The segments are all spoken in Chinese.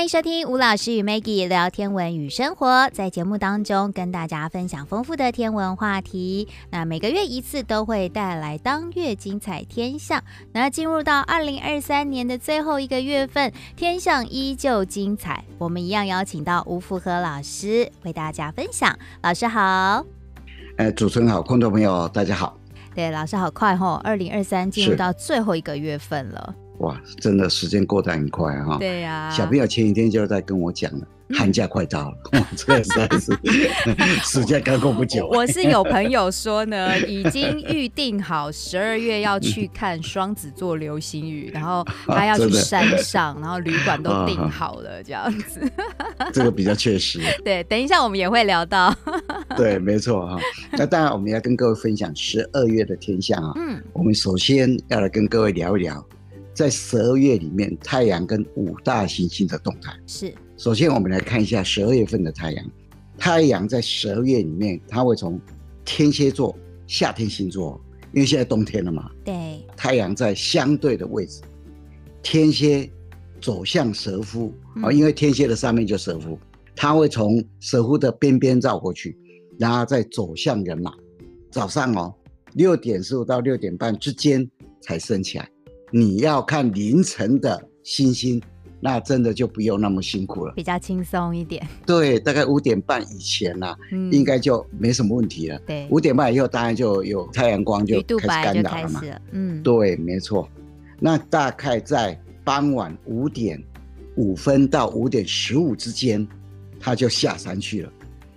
欢迎收听吴老师与 Maggie 聊天文与生活，在节目当中跟大家分享丰富的天文话题。那每个月一次都会带来当月精彩天象。那进入到二零二三年的最后一个月份，天象依旧精彩。我们一样邀请到吴福和老师为大家分享。老师好，呃，主持人好，观众朋友大家好。对，老师好快哦，二零二三进入到最后一个月份了。哇，真的时间过得很快哈！对呀、啊，小朋友前几天就在跟我讲了，嗯、寒假快到了，哇，这实在是 暑假刚过不久。我是有朋友说呢，已经预定好十二月要去看双子座流星雨，然后 他要去山上，然后旅馆都订好了，这样子。这个比较确实。对，等一下我们也会聊到。对，没错哈。那当然，我们要跟各位分享十二月的天象啊。嗯，我们首先要来跟各位聊一聊。在十二月里面，太阳跟五大行星的动态是。首先，我们来看一下十二月份的太阳。太阳在十二月里面，它会从天蝎座夏天星座，因为现在冬天了嘛。对。太阳在相对的位置，天蝎走向蛇夫啊，嗯、因为天蝎的上面就蛇夫，它会从蛇夫的边边绕过去，然后再走向人马。早上哦，六点十五到六点半之间才升起来。你要看凌晨的星星，那真的就不用那么辛苦了，比较轻松一点。对，大概五点半以前呐、啊，嗯、应该就没什么问题了。对，五点半以后当然就有太阳光就开始干扰了嘛。了嗯，对，没错。那大概在傍晚五点五分到五点十五之间，它就下山去了。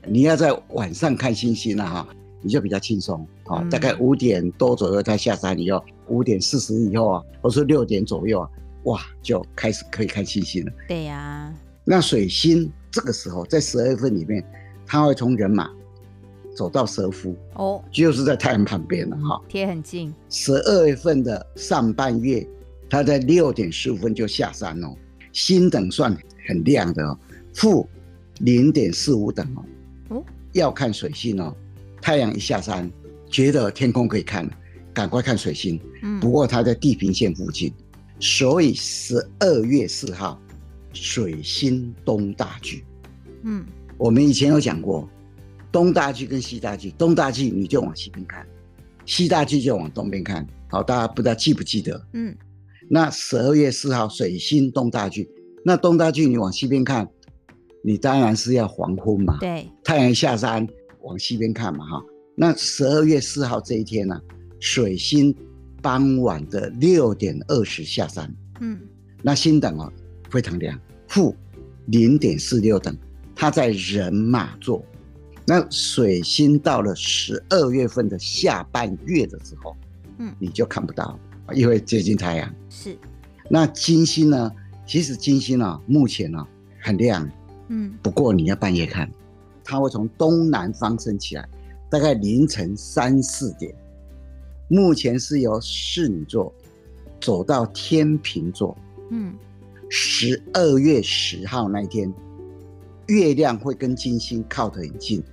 你要在晚上看星星了、啊、哈，你就比较轻松。好，嗯、大概五点多左右它下山以后。五点四十以后啊，或是六点左右啊，哇，就开始可以看星星了。对呀、啊，那水星这个时候在十二月份里面，它会从人马走到蛇夫哦，就是在太阳旁边了哈，贴很近。十二月份的上半月，它在六点十五分就下山哦，星等算很亮的哦，负零点四五等哦。哦，要看水星哦，太阳一下山，觉得天空可以看了。赶快看水星，不过它在地平线附近，嗯、所以十二月四号水星东大距。嗯，我们以前有讲过，东大距跟西大距，东大距你就往西边看，西大距就往东边看。好，大家不知道记不记得？嗯，那十二月四号水星东大距，那东大距你往西边看，你当然是要黄昏嘛。对，太阳下山往西边看嘛，哈。那十二月四号这一天呢、啊？水星傍晚的六点二十下山，嗯，那星等哦非常亮，负零点四六等，它在人马座。那水星到了十二月份的下半月的时候，嗯，你就看不到，因为接近太阳。是。那金星呢？其实金星啊，目前呢很亮，嗯，不过你要半夜看，它会从东南方升起来，大概凌晨三四点。目前是由侍女座走到天秤座，嗯，十二月十号那一天，月亮会跟金星靠得很近，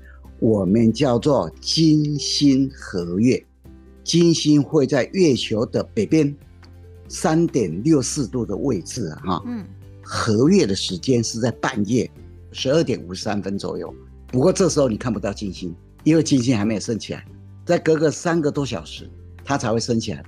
我们叫做金星合月。金星会在月球的北边三点六四度的位置啊，哈，嗯，合月的时间是在半夜十二点五十三分左右。不过这时候你看不到金星，因为金星还没有升起来，再隔个三个多小时。它才会升起来，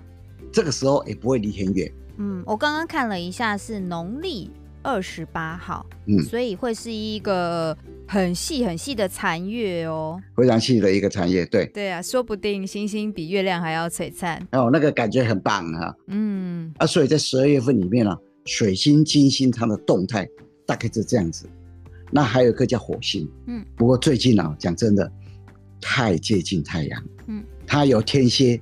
这个时候也不会离很远。嗯，我刚刚看了一下，是农历二十八号，嗯，所以会是一个很细很细的残月哦，非常细的一个残月，对。对啊，说不定星星比月亮还要璀璨哦，那个感觉很棒啊。嗯，啊，所以在十二月份里面呢、啊，水星、金星它的动态大概是这样子。那还有一个叫火星，嗯，不过最近啊，讲真的，太接近太阳，嗯，它有天蝎。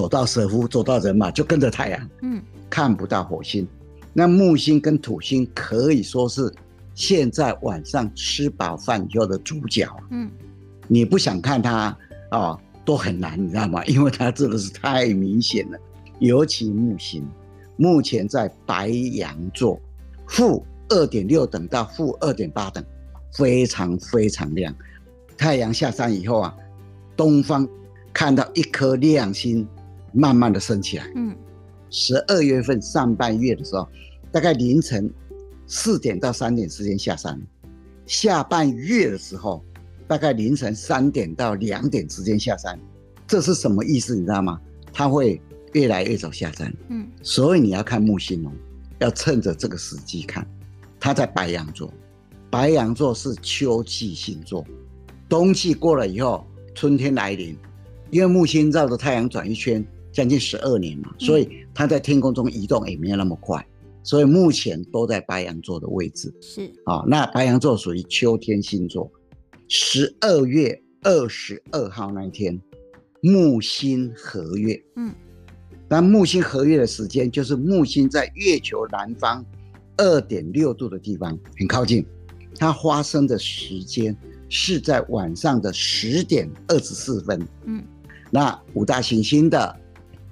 走到蛇夫，走到人马，就跟着太阳，嗯，看不到火星。那木星跟土星可以说是现在晚上吃饱饭以后的主角，嗯，你不想看它啊、哦，都很难，你知道吗？因为它真的是太明显了。尤其木星，目前在白羊座，负二点六等到负二点八等，非常非常亮。太阳下山以后啊，东方看到一颗亮星。慢慢的升起来，嗯，十二月份上半月的时候，大概凌晨四点到三点之间下山，下半月的时候，大概凌晨三点到两点之间下山。这是什么意思？你知道吗？它会越来越早下山。嗯，所以你要看木星哦，要趁着这个时机看。它在白羊座，白羊座是秋季星座，冬季过了以后，春天来临。因为木星绕着太阳转一圈将近十二年嘛，所以它在天空中移动也没有那么快，所以目前都在白羊座的位置。是啊、哦，那白羊座属于秋天星座。十二月二十二号那一天，木星合月。嗯，那木星合月的时间就是木星在月球南方二点六度的地方，很靠近。它发生的时间是在晚上的十点二十四分。嗯。那五大行星的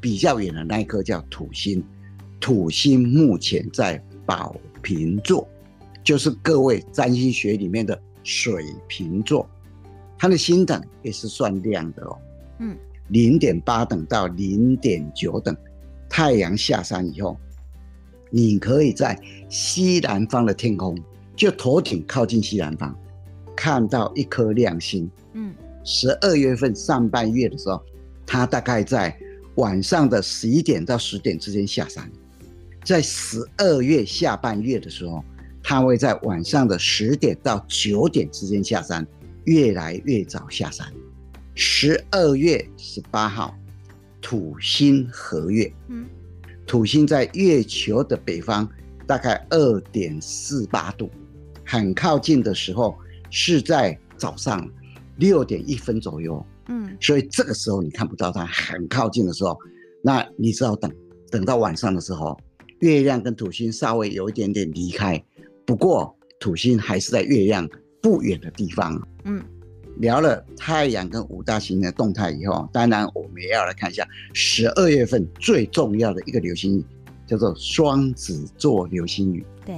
比较远的那一颗叫土星，土星目前在宝瓶座，就是各位占星学里面的水瓶座，它的星等也是算亮的哦，嗯，零点八等到零点九等，太阳下山以后，你可以在西南方的天空，就头顶靠近西南方，看到一颗亮星，嗯。十二月份上半月的时候，它大概在晚上的十一点到十点之间下山；在十二月下半月的时候，它会在晚上的十点到九点之间下山，越来越早下山。十二月十八号，土星合月，嗯，土星在月球的北方，大概二点四八度，很靠近的时候是在早上。六点一分左右，嗯，所以这个时候你看不到它很靠近的时候，那你只好等，等到晚上的时候，月亮跟土星稍微有一点点离开，不过土星还是在月亮不远的地方。嗯，聊了太阳跟五大行星的动态以后，当然我们也要来看一下十二月份最重要的一个流星雨，叫做双子座流星雨。对，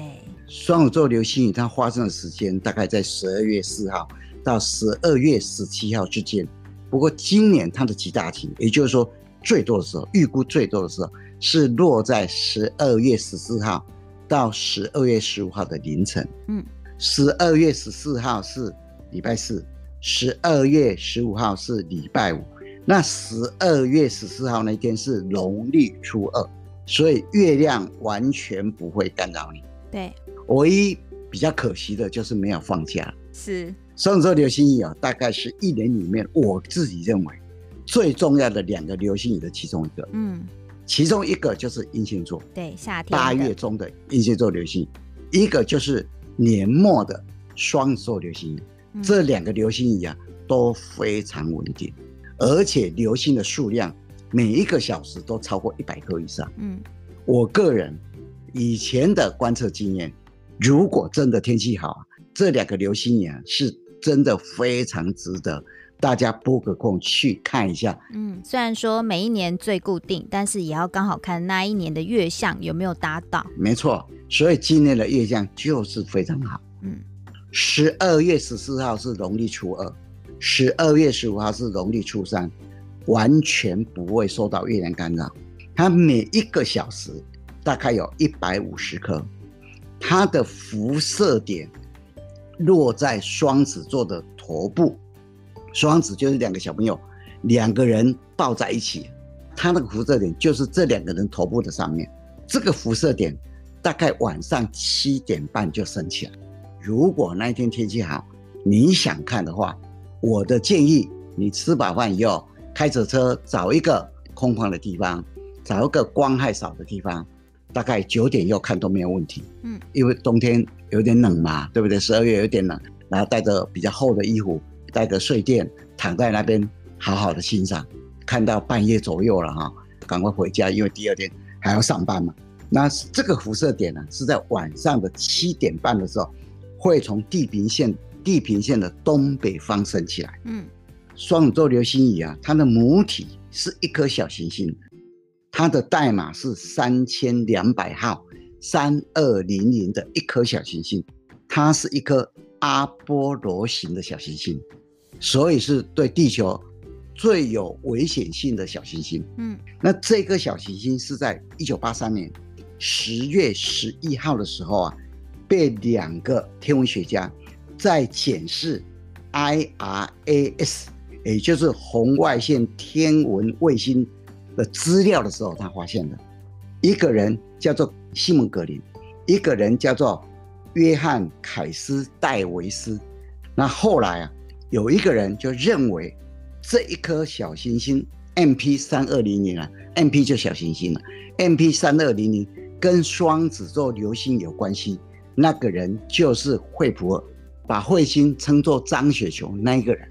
双子座流星雨它发生的时间大概在十二月四号。到十二月十七号之间，不过今年它的极大期，也就是说最多的时候，预估最多的时候是落在十二月十四号到十二月十五号的凌晨。嗯，十二月十四号是礼拜四，十二月十五号是礼拜五。那十二月十四号那天是农历初二，所以月亮完全不会干扰你。对，唯一比较可惜的就是没有放假。是。双子座流星雨啊，大概是一年里面我自己认为最重要的两个流星雨的其中一个。嗯，其中一个就是英星座，对，夏天八月中的英星座流星雨，一个就是年末的双子座流星雨。嗯，这两个流星雨啊都非常稳定，而且流星的数量每一个小时都超过一百颗以上。嗯，我个人以前的观测经验，如果真的天气好，这两个流星雨啊是。真的非常值得大家拨个空去看一下。嗯，虽然说每一年最固定，但是也要刚好看那一年的月相有没有达到。没错，所以今年的月相就是非常好。嗯，十二月十四号是农历初二，十二月十五号是农历初三，完全不会受到月亮干扰。它每一个小时大概有一百五十颗，它的辐射点。落在双子座的头部，双子就是两个小朋友，两个人抱在一起，它那个辐射点就是这两个人头部的上面。这个辐射点大概晚上七点半就升起来。如果那一天天气好，你想看的话，我的建议你吃饱饭以后，开着车找一个空旷的地方，找一个光害少的地方。大概九点要看都没有问题，嗯，因为冬天有点冷嘛，对不对？十二月有点冷，然后带着比较厚的衣服，带着睡垫，躺在那边好好的欣赏。看到半夜左右了哈，赶快回家，因为第二天还要上班嘛。那这个辐射点呢，是在晚上的七点半的时候，会从地平线地平线的东北方升起来。嗯，双子座流星雨啊，它的母体是一颗小行星。它的代码是三千两百号三二零零的一颗小行星，它是一颗阿波罗型的小行星，所以是对地球最有危险性的小行星。嗯，那这颗小行星是在一九八三年十月十一号的时候啊，被两个天文学家在检视 IRAS，也就是红外线天文卫星的资料的时候，他发现的。一个人叫做西蒙格林，一个人叫做约翰凯斯戴维斯。那后来啊，有一个人就认为这一颗小行星 MP 三二零零啊，MP 就小行星了，MP 三二零零跟双子座流星有关系。那个人就是惠普尔，把彗星称作张雪球那一个人。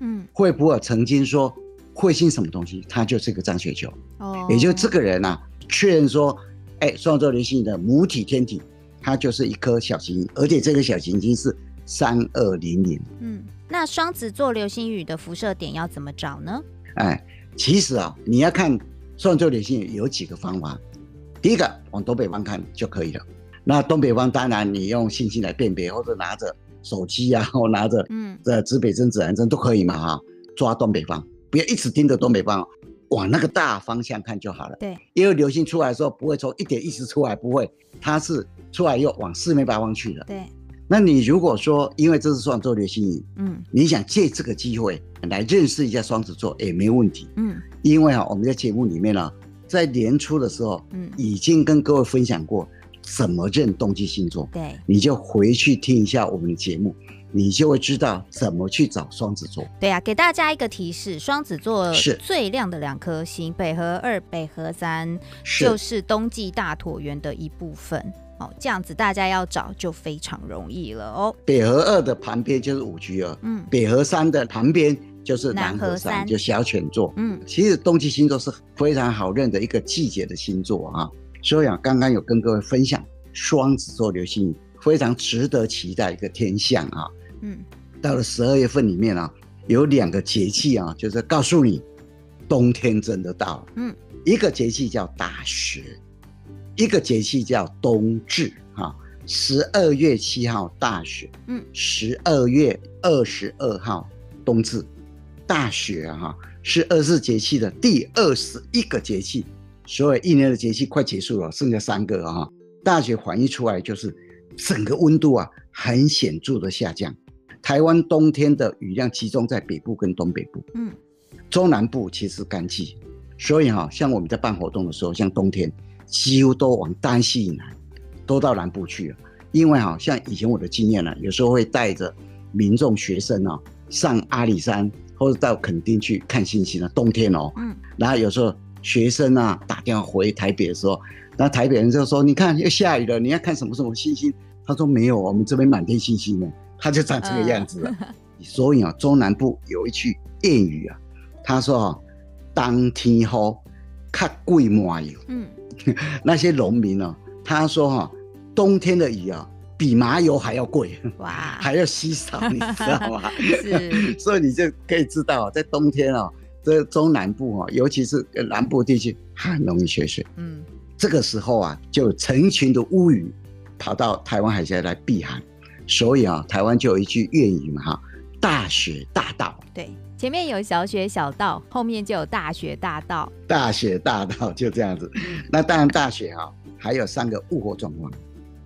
嗯，惠普尔曾经说彗星什么东西，它就是个张雪球。哦，也就这个人啊。确认说，哎，双子座流星的母体天体，它就是一颗小行星，而且这个小行星是三二零零。嗯，那双子座流星雨的辐射点要怎么找呢？哎，其实啊，你要看双子座流星雨有几个方法。第一个，往东北方看就可以了。那东北方当然你用星星来辨别，或者拿着手机啊，或拿着嗯的指北针、指南针都可以嘛哈。抓东北方，不要一直盯着东北方。往那个大方向看就好了。对，因为流星出来的时候不会从一点一直出来，不会，它是出来又往四面八方去了。对，那你如果说因为这是双子座流星雨，嗯，你想借这个机会来认识一下双子座，也没问题。嗯，因为啊，我们在节目里面呢，在年初的时候，嗯，已经跟各位分享过怎么认冬季星座。对，你就回去听一下我们的节目。你就会知道怎么去找双子座。对啊，给大家一个提示：双子座是最亮的两颗星，北河二、北河三，就是冬季大椭圆的一部分。哦，这样子大家要找就非常容易了哦。北河二的旁边就是五 G 二，嗯，北河三的旁边就是南河三，就小犬座。嗯，其实冬季星座是非常好认的一个季节的星座啊。所以啊，刚刚有跟各位分享双子座流星雨，非常值得期待一个天象啊。嗯，到了十二月份里面啊，有两个节气啊，就是告诉你，冬天真的到了。嗯，一个节气叫大雪，一个节气叫冬至。哈，十二月七号大雪，嗯，十二月二十二号冬至。大雪哈是二十四节气的第二十一个节气，所以一年的节气快结束了，剩下三个啊。大雪反映出来就是整个温度啊很显著的下降。台湾冬天的雨量集中在北部跟东北部，嗯，中南部其实干季，所以哈，像我们在办活动的时候，像冬天几乎都往单西以南，都到南部去了。因为哈，像以前我的经验呢，有时候会带着民众学生啊上阿里山或者到垦丁去看星星啊，冬天哦，嗯，然后有时候学生啊打电话回台北的时候，那台北人就说：“你看又下雨了，你要看什么什么星星？”他说：“没有，我们这边满天星星呢。”它就长这个样子了，所以啊，中南部有一句谚语啊，他说啊，当天好看贵麻油。嗯，那些农民呢，他说哈，冬天的雨啊，比麻油还要贵，哇，还要稀少，你知道吗？是，所以你就可以知道，在冬天啊，这中南部啊，尤其是南部地区，很容易缺水。嗯，这个时候啊，就成群的乌鱼跑到台湾海峡来避寒。所以啊，台湾就有一句谚语嘛，哈，大雪大道。对，前面有小雪小道，后面就有大雪大道。大雪大道就这样子。那当然，大雪哈还有三个物候状况。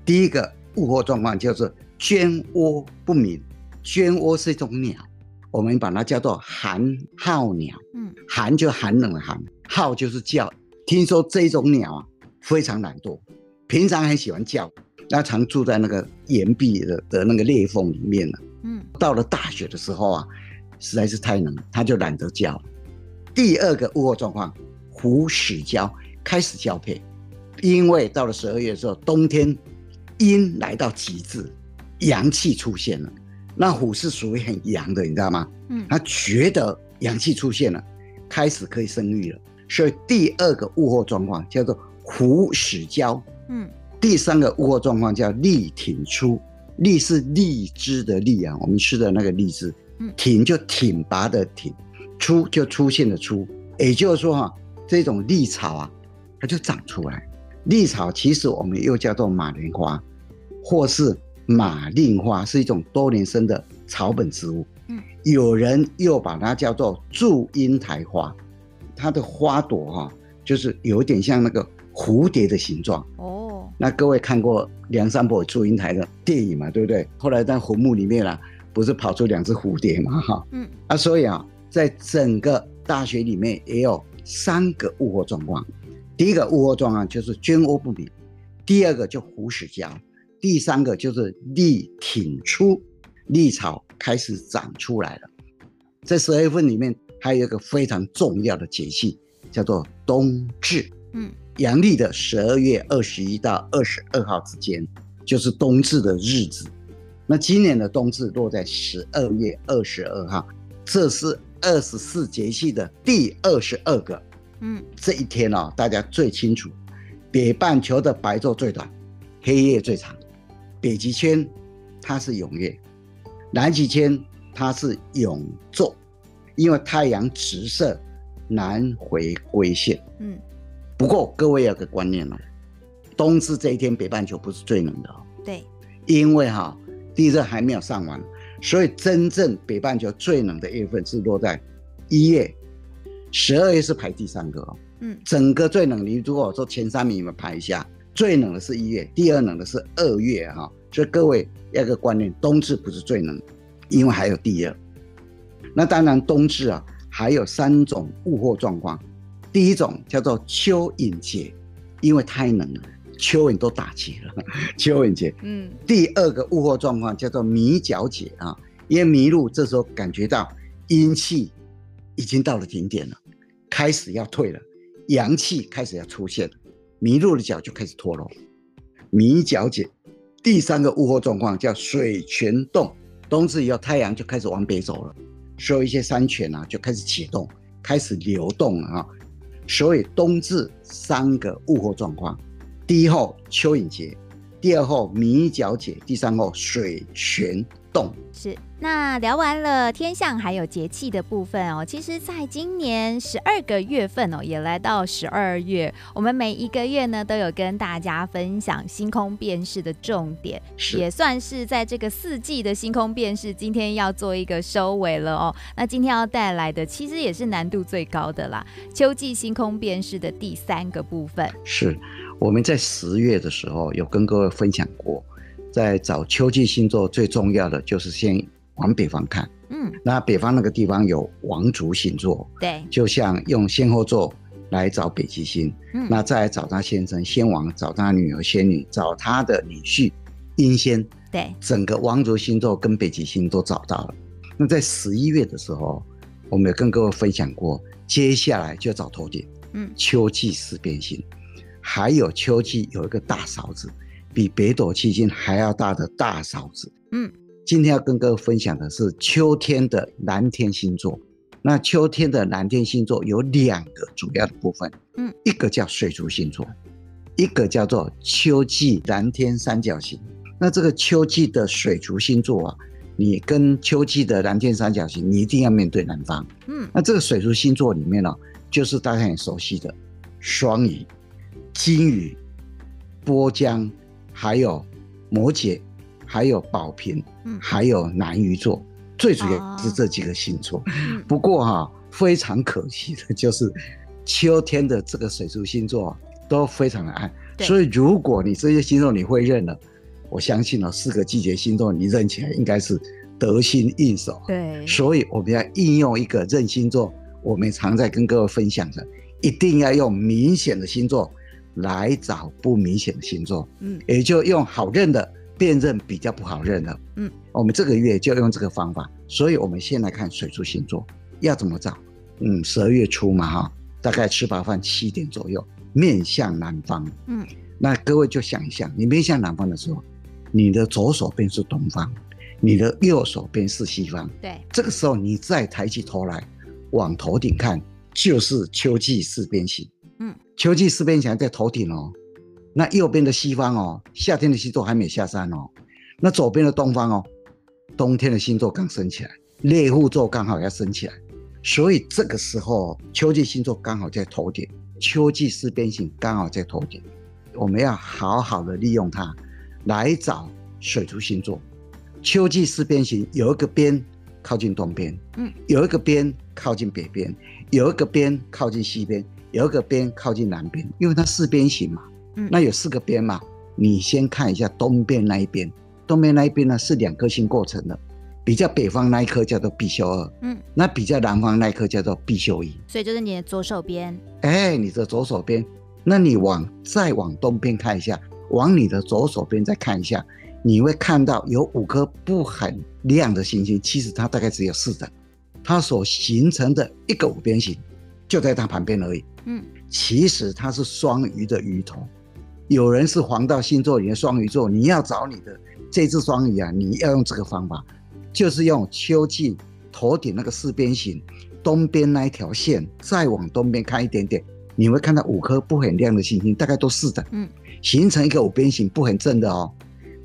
第一个物候状况就是绢涡不明。绢涡是一种鸟，我们把它叫做寒号鸟。嗯，寒就寒冷的寒，号就是叫。听说这种鸟啊非常懒惰，平常很喜欢叫。那常住在那个岩壁的的那个裂缝里面了。嗯，到了大雪的时候啊，实在是太冷，他就懒得叫。第二个物候状况，虎始交开始交配，因为到了十二月的时候，冬天阴来到极致，阳气出现了。那虎是属于很阳的，你知道吗？嗯，他觉得阳气出现了，开始可以生育了。所以第二个物候状况叫做虎始交。嗯。第三个物候状况叫立挺出，立是荔枝的荔啊，我们吃的那个荔枝，挺就挺拔的挺，出就出现的出，也就是说哈，这种立草啊，它就长出来。立草其实我们又叫做马莲花，或是马令花，是一种多年生的草本植物。嗯，有人又把它叫做祝英台花，它的花朵哈，就是有点像那个蝴蝶的形状。哦。那各位看过梁山伯与祝英台的电影嘛？对不对？后来在坟墓里面啊，不是跑出两只蝴蝶嘛？哈，嗯，啊，所以啊，在整个大学里面也有三个物货状况。第一个物货状况就是捐欧不明，第二个就胡死交，第三个就是立挺出，立草开始长出来了。在十二月份里面，还有一个非常重要的节气，叫做冬至。嗯。阳历的十二月二十一到二十二号之间，就是冬至的日子。那今年的冬至落在十二月二十二号，这是二十四节气的第二十二个。嗯，这一天哦，大家最清楚，北半球的白昼最短，黑夜最长。北极圈它是永夜，南极圈它是永昼，因为太阳直射南回归线。嗯。不过各位有个观念哦，冬至这一天北半球不是最冷的哦。对，因为哈地热还没有上完，所以真正北半球最冷的月份是落在一月，十二月是排第三个哦。嗯，整个最冷，你如果说前三名，你们排一下，最冷的是一月，第二冷的是二月哈。所以各位要有个观念，冬至不是最冷，因为还有地热。那当然冬至啊还有三种物候状况。第一种叫做蚯蚓节，因为太冷了，蚯蚓都打结了。蚯蚓节，嗯。第二个物候状况叫做迷角节啊，因为麋鹿这时候感觉到阴气已经到了顶点了，开始要退了，阳气开始要出现了，麋鹿的脚就开始脱落。迷角节，第三个物候状况叫水泉洞，冬至以后太阳就开始往北走了，所以一些山泉啊就开始启动，开始流动了啊。所以冬至三个物候状况：第一候蚯蚓节，第二候米角节，第三候水泉洞。是。那聊完了天象还有节气的部分哦，其实在今年十二个月份哦，也来到十二月，我们每一个月呢都有跟大家分享星空辨识的重点，也算是在这个四季的星空辨识，今天要做一个收尾了哦。那今天要带来的其实也是难度最高的啦，秋季星空辨识的第三个部分。是我们在十月的时候有跟各位分享过，在找秋季星座最重要的就是先。往北方看，嗯，那北方那个地方有王族星座，对，就像用仙后座来找北极星，嗯，那再来找他先生仙王，找他女儿仙女，找他的女婿英仙，对，整个王族星座跟北极星都找到了。那在十一月的时候，我们有跟各位分享过，接下来就找头顶，嗯，秋季四边形，还有秋季有一个大勺子，比北斗七星还要大的大勺子，嗯。今天要跟各位分享的是秋天的蓝天星座。那秋天的蓝天星座有两个主要的部分，嗯，一个叫水族星座，一个叫做秋季蓝天三角形。那这个秋季的水族星座啊，你跟秋季的蓝天三角形，你一定要面对南方，嗯。那这个水族星座里面呢，就是大家很熟悉的双鱼、金鱼、波江，还有摩羯。还有宝瓶，嗯，还有南鱼座，最主要是这几个星座。哦、不过哈、啊，非常可惜的就是，秋天的这个水族星座都非常的暗。所以如果你这些星座你会认了，我相信呢、哦，四个季节星座你认起来应该是得心应手。对，所以我们要应用一个认星座，我们常在跟各位分享的，一定要用明显的星座来找不明显的星座。嗯，也就用好认的。辨认比较不好认了，嗯，我们这个月就用这个方法，所以我们先来看水柱星座要怎么找，嗯，十二月初嘛哈，大概吃饱饭七点左右，面向南方，嗯，那各位就想一想，你面向南方的时候，你的左手边是东方，你的右手边是西方，对，这个时候你再抬起头来往头顶看，就是秋季四边形，嗯，秋季四边形在头顶哦。那右边的西方哦，夏天的星座还没下山哦。那左边的东方哦，冬天的星座刚升起来，猎户座刚好要升起来，所以这个时候秋季星座刚好在头顶，秋季四边形刚好在头顶，我们要好好的利用它来找水族星座。秋季四边形有一个边靠近东边，嗯，有一个边靠近北边，有一个边靠近西边，有一个边靠近南边，因为它四边形嘛。那有四个边嘛，你先看一下东边那一边，东边那一边呢是两颗星构成的，比较北方那一颗叫做必修二，嗯，那比较南方那一颗叫做必修一，所以就是你的左手边，哎，你的左手边，那你往再往东边看一下，往你的左手边再看一下，你会看到有五颗不很亮的星星，其实它大概只有四等，它所形成的一个五边形就在它旁边而已，嗯，其实它是双鱼的鱼头。有人是黄道星座里的双鱼座，你要找你的这只双鱼啊，你要用这个方法，就是用秋季头顶那个四边形，东边那一条线，再往东边看一点点，你会看到五颗不很亮的星星，大概都是的，嗯，形成一个五边形，不很正的哦。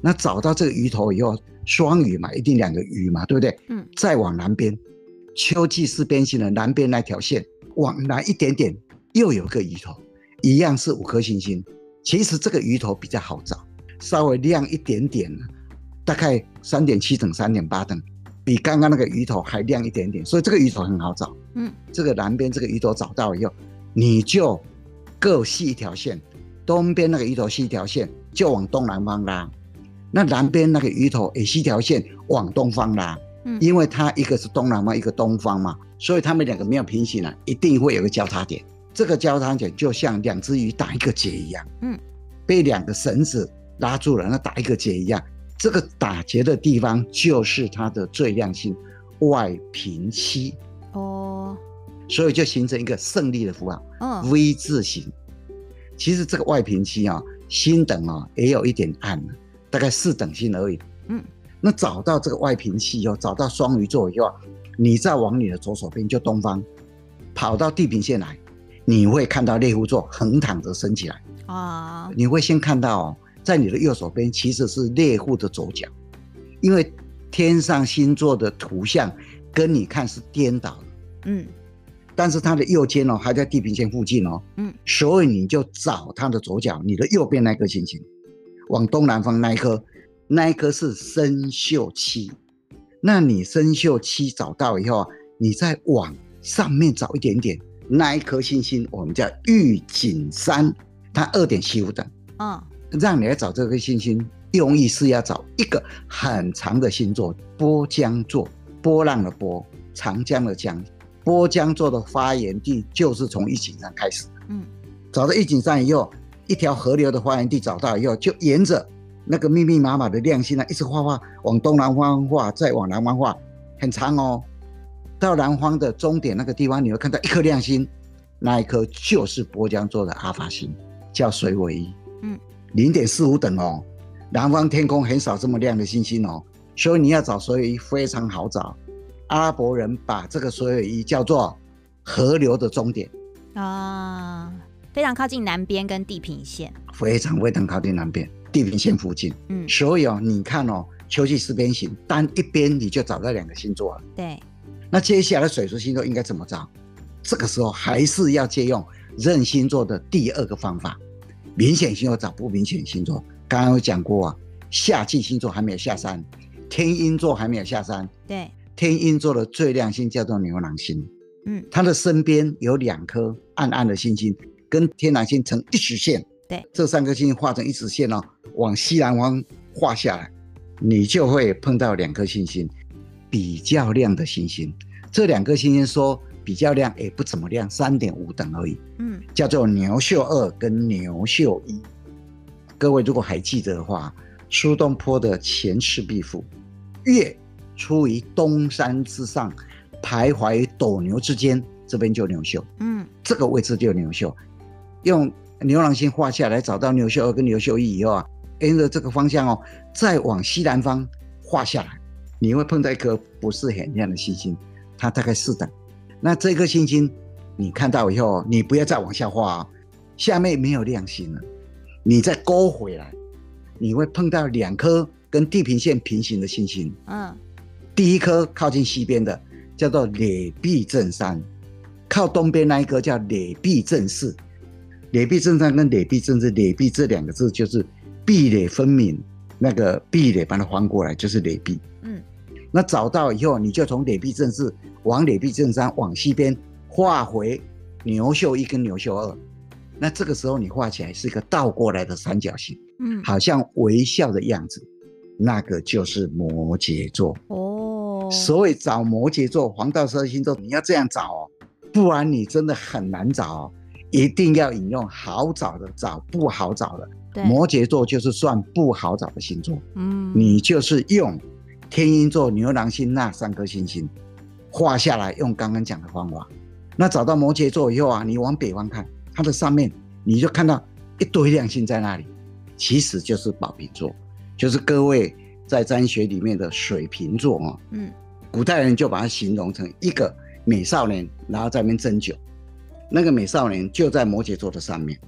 那找到这个鱼头以后，双鱼嘛，一定两个鱼嘛，对不对？嗯，再往南边，秋季四边形的南边那条线，往南一点点，又有个鱼头，一样是五颗星星。其实这个鱼头比较好找，稍微亮一点点，大概三点七等、三点八等，比刚刚那个鱼头还亮一点点，所以这个鱼头很好找。嗯，这个南边这个鱼头找到以后，你就各系一条线，东边那个鱼头系一条线，就往东南方拉；那南边那个鱼头也系一条线往东方拉。嗯，因为它一个是东南方，一个东方嘛，所以它们两个没有平行了，一定会有个交叉点。这个交叉点就像两只鱼打一个结一样，嗯，被两个绳子拉住了，那打一个结一样。这个打结的地方就是它的最亮星外平七哦，所以就形成一个胜利的符号，嗯，V 字形。其实这个外平七啊，星等啊也有一点暗，大概四等星而已。嗯，那找到这个外平七以后，找到双鱼座以后，你再往你的左手边就东方，跑到地平线来。你会看到猎户座横躺着升起来啊！你会先看到，在你的右手边其实是猎户的左脚，因为天上星座的图像跟你看是颠倒的，嗯，但是它的右肩哦还在地平线附近哦，嗯，所以你就找它的左脚，你的右边那颗星星，往东南方那一颗，那一颗是生锈七，那你生锈七找到以后，你再往上面找一点点。那一颗星星，我们叫玉井山，它二点七五等。嗯，让你来找这颗星星，用意是要找一个很长的星座——波江座，波浪的波，长江的江。波江座的发源地就是从玉井山开始。嗯，找到玉井山以后，一条河流的发源地找到以后，就沿着那个密密麻麻的亮星呢，一直画画，往东南方画，再往南方画，很长哦。到南方的终点那个地方，你会看到一颗亮星，那一颗就是波江座的阿法星，叫水尾一。嗯，零点四五等哦。南方天空很少这么亮的星星哦，所以你要找水尾一非常好找。阿拉伯人把这个水尾一叫做河流的终点啊，非常靠近南边跟地平线，非常非常靠近南边地平线附近。嗯，所以哦，你看哦，秋季四边形单一边你就找到两个星座了。对。那接下来水叔星座应该怎么找？这个时候还是要借用任星座的第二个方法，明显星座找不明显星座。刚刚有讲过啊，夏季星座还没有下山，天鹰座还没有下山。对，天鹰座的最亮星叫做牛郎星。嗯，它的身边有两颗暗暗的星星，跟天狼星成一直线。对，这三颗星星画成一直线哦，往西南方画下来，你就会碰到两颗星星。比较亮的星星，这两颗星星说比较亮，也不怎么亮，三点五等而已。嗯，叫做牛宿二跟牛宿一。各位如果还记得的话，苏东坡的《前赤壁赋》，月出于东山之上，徘徊于斗牛之间，这边就牛宿。嗯，这个位置就牛宿。用牛郎星画下来，找到牛宿二跟牛宿一以后啊，沿着这个方向哦，再往西南方画下来。你会碰到一颗不是很亮的星星，它大概四等。那这颗星星你看到以后，你不要再往下画哦，下面没有亮星了，你再勾回来，你会碰到两颗跟地平线平行的星星。嗯，第一颗靠近西边的叫做垒壁正三，靠东边那一颗叫垒壁正四。垒壁正三跟垒壁正四，垒壁这两个字就是壁垒分明，那个壁垒把它翻过来就是垒壁。嗯。那找到以后，你就从垒壁正四往垒壁正三往西边画回牛秀一跟牛秀二，那这个时候你画起来是一个倒过来的三角形。嗯，好像微笑的样子，那个就是摩羯座哦。所以找摩羯座黄道十二星座，你要这样找哦，不然你真的很难找哦。一定要引用好找的找不好找的。摩羯座就是算不好找的星座。嗯，你就是用天鹰座、牛郎星那三颗星星画下来，用刚刚讲的方法。那找到摩羯座以后啊，你往北方看，它的上面你就看到一堆亮星在那里，其实就是宝瓶座，就是各位在占学里面的水瓶座啊。嗯，古代人就把它形容成一个美少年，然后在那边斟酒，那个美少年就在摩羯座的上面，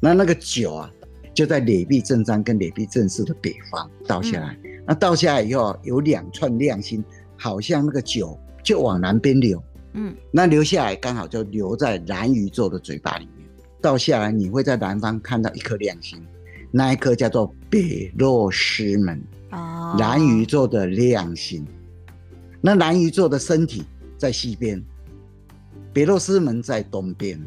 那那个酒啊。就在垒壁正山跟垒壁正四的北方倒下来，那倒下来以后有两串亮星，好像那个酒就往南边流，嗯，那流下来刚好就流在蓝鱼座的嘴巴里面，倒下来你会在南方看到一颗亮星，那一颗叫做北洛师门，哦，蓝鱼座的亮星，那蓝鱼座的身体在西边，北洛师门在东边，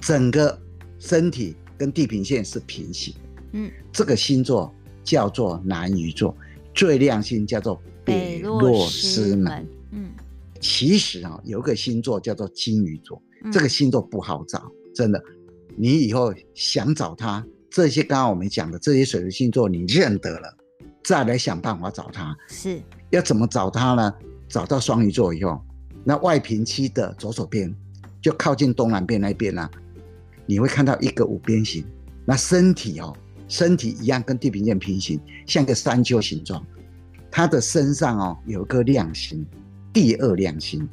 整个身体。跟地平线是平行，嗯，这个星座叫做南鱼座，最亮星叫做北落师门，嗯，其实啊，有一个星座叫做金鱼座，嗯，这个星座不好找，真的，你以后想找他，这些刚刚我们讲的这些水的星座你认得了，再来想办法找他，是。要怎么找他呢？找到双鱼座以后，那外平期的左手边，就靠近东南边那边啊。你会看到一个五边形，那身体哦，身体一样跟地平线平行，像个山丘形状。它的身上哦有一个亮星，第二亮星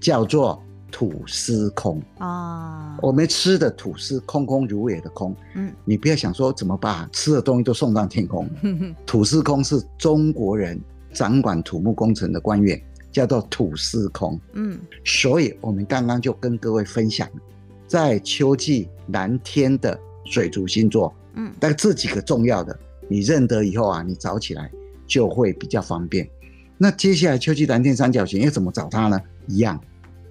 叫做土司空啊。我们吃的土司，空空如也的空。嗯，你不要想说怎么把吃的东西都送上天空。土司空是中国人掌管土木工程的官员，叫做土司空。嗯，所以我们刚刚就跟各位分享。在秋季蓝天的水族星座，嗯，但这几个重要的，你认得以后啊，你找起来就会比较方便。那接下来秋季蓝天三角形要怎么找它呢？一样，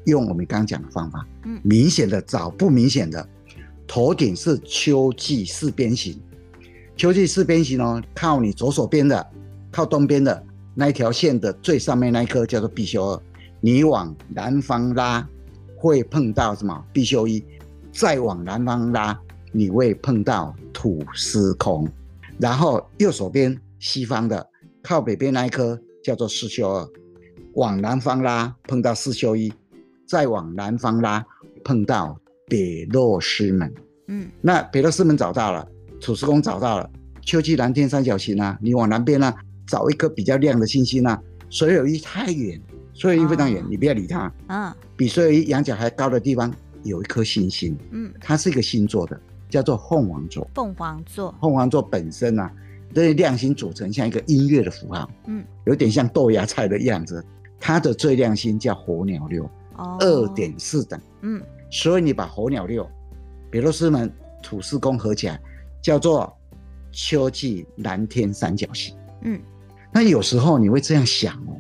用我们刚刚讲的方法，嗯，明显的找不明显的，头顶是秋季四边形，秋季四边形哦，靠你左手边的，靠东边的那一条线的最上面那一颗叫做必修二，你往南方拉。会碰到什么必修一，再往南方拉，你会碰到土司空，然后右手边西方的靠北边那一颗叫做四修二，往南方拉碰到四修一，再往南方拉碰到北落师门。嗯，那北落师门找到了，土司空找到了，秋季蓝天三角形啊，你往南边呢、啊、找一颗比较亮的星星啊，所有一太远。所以非常远，哦，你不要理它。嗯，比所有仰角还高的地方有一颗星星。嗯，它是一个星座的，叫做凤凰座。凤凰座，凤凰座本身啊，这些亮星组成像一个音乐的符号。嗯，有点像豆芽菜的样子。它的最亮星叫火鸟六，二点四等。嗯，所以你把火鸟六、比如师门、土司宫合起来，叫做秋季蓝天三角形。嗯，那有时候你会这样想哦。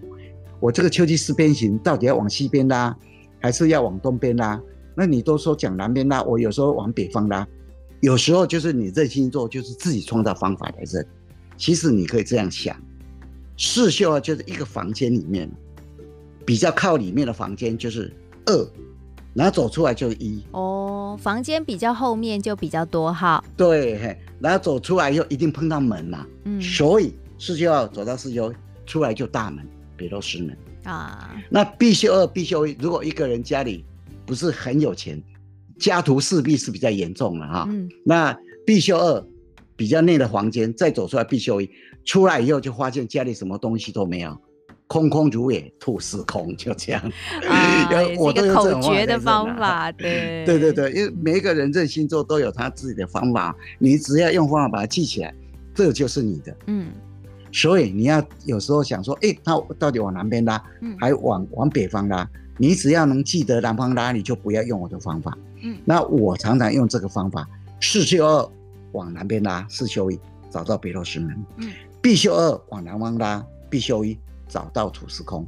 我这个秋季四边形到底要往西边拉，还是要往东边拉？那你都说讲南边拉，我有时候往北方拉。有时候就是你这星座就是自己创造方法来认。其实你可以这样想，四宿啊就是一个房间里面，比较靠里面的房间就是二，然后走出来就是一。哦，房间比较后面就比较多号。对，嘿然后走出来以后一定碰到门嘛。嗯，所以四宿要走到四宿出来就大门。北落师门啊，那必修二、必修一，如果一个人家里不是很有钱，家徒四壁是比较严重的哈。嗯，那必修二比较内的房间，再走出来必修一，出来以后就发现家里什么东西都没有，空空如也，吐司空，就这样。啊，我都有口诀的方法，对，对对对，因为每一个人这星座都有他自己的方法，你只要用方法把它记起来，这就是你的。嗯。所以你要有时候想说，哎、欸，那到底往南边拉，还往往北方拉？你只要能记得南方拉，你就不要用我的方法。嗯，那我常常用这个方法：四修二往南边拉，四修一找到北落师门。嗯，必修二往南方拉，必修一找到土司空。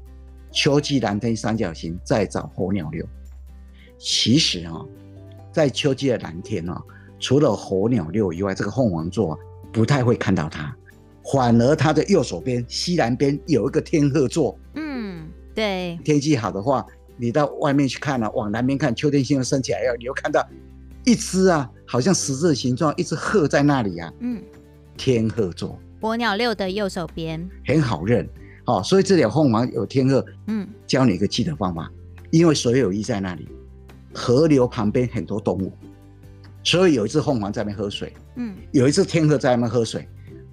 秋季蓝天三角形，再找火鸟六。其实啊、哦，在秋季的蓝天啊、哦，除了火鸟六以外，这个凤凰座。不太会看到它，反而它的右手边西南边有一个天鹤座。嗯，对。天气好的话，你到外面去看啊，往南边看，秋天星又升起来，要你又看到一只啊，好像十字形状，一只鹤在那里啊。嗯，天鹤座。伯鸟六的右手边很好认，好、哦，所以这里有凤凰有天鹤。嗯，教你一个记得方法，因为水有意在那里。河流旁边很多动物，所以有一只凤凰在那边喝水。嗯，有一只天鹤在那边喝水。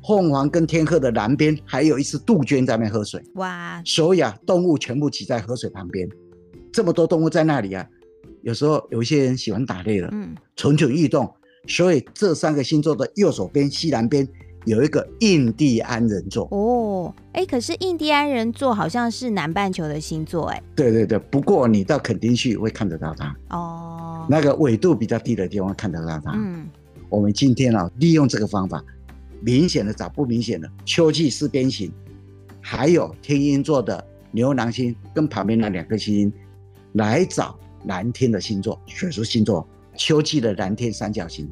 凤凰跟天鹤的南边还有一只杜鹃在那边喝水。哇！所以啊，动物全部挤在河水旁边，这么多动物在那里啊。有时候有一些人喜欢打猎了，嗯，蠢蠢欲动。所以这三个星座的右手边、西南边。有一个印第安人座哦，哎，可是印第安人座好像是南半球的星座，哎，对对对，不过你到垦丁去会看得到它哦，那个纬度比较低的地方看得到它。嗯，我们今天啊，利用这个方法，明显的找不明显的秋季四边形，还有天鹰座的牛郎星跟旁边那两颗星来找蓝天的星座，选出星座秋季的蓝天三角形。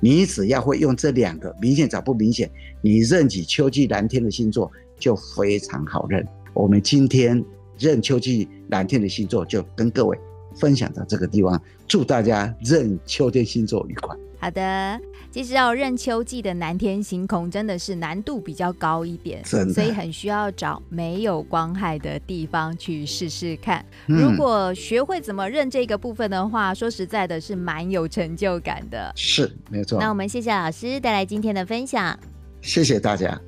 你只要会用这两个，明显找不明显，你认起秋季蓝天的星座就非常好认。我们今天认秋季蓝天的星座就跟各位分享到这个地方，祝大家认秋天星座愉快。好的，其实要认秋季的南天星空真的是难度比较高一点，所以很需要找没有光害的地方去试试看。嗯、如果学会怎么认这个部分的话，说实在的是蛮有成就感的。是，没错。那我们谢谢老师带来今天的分享，谢谢大家。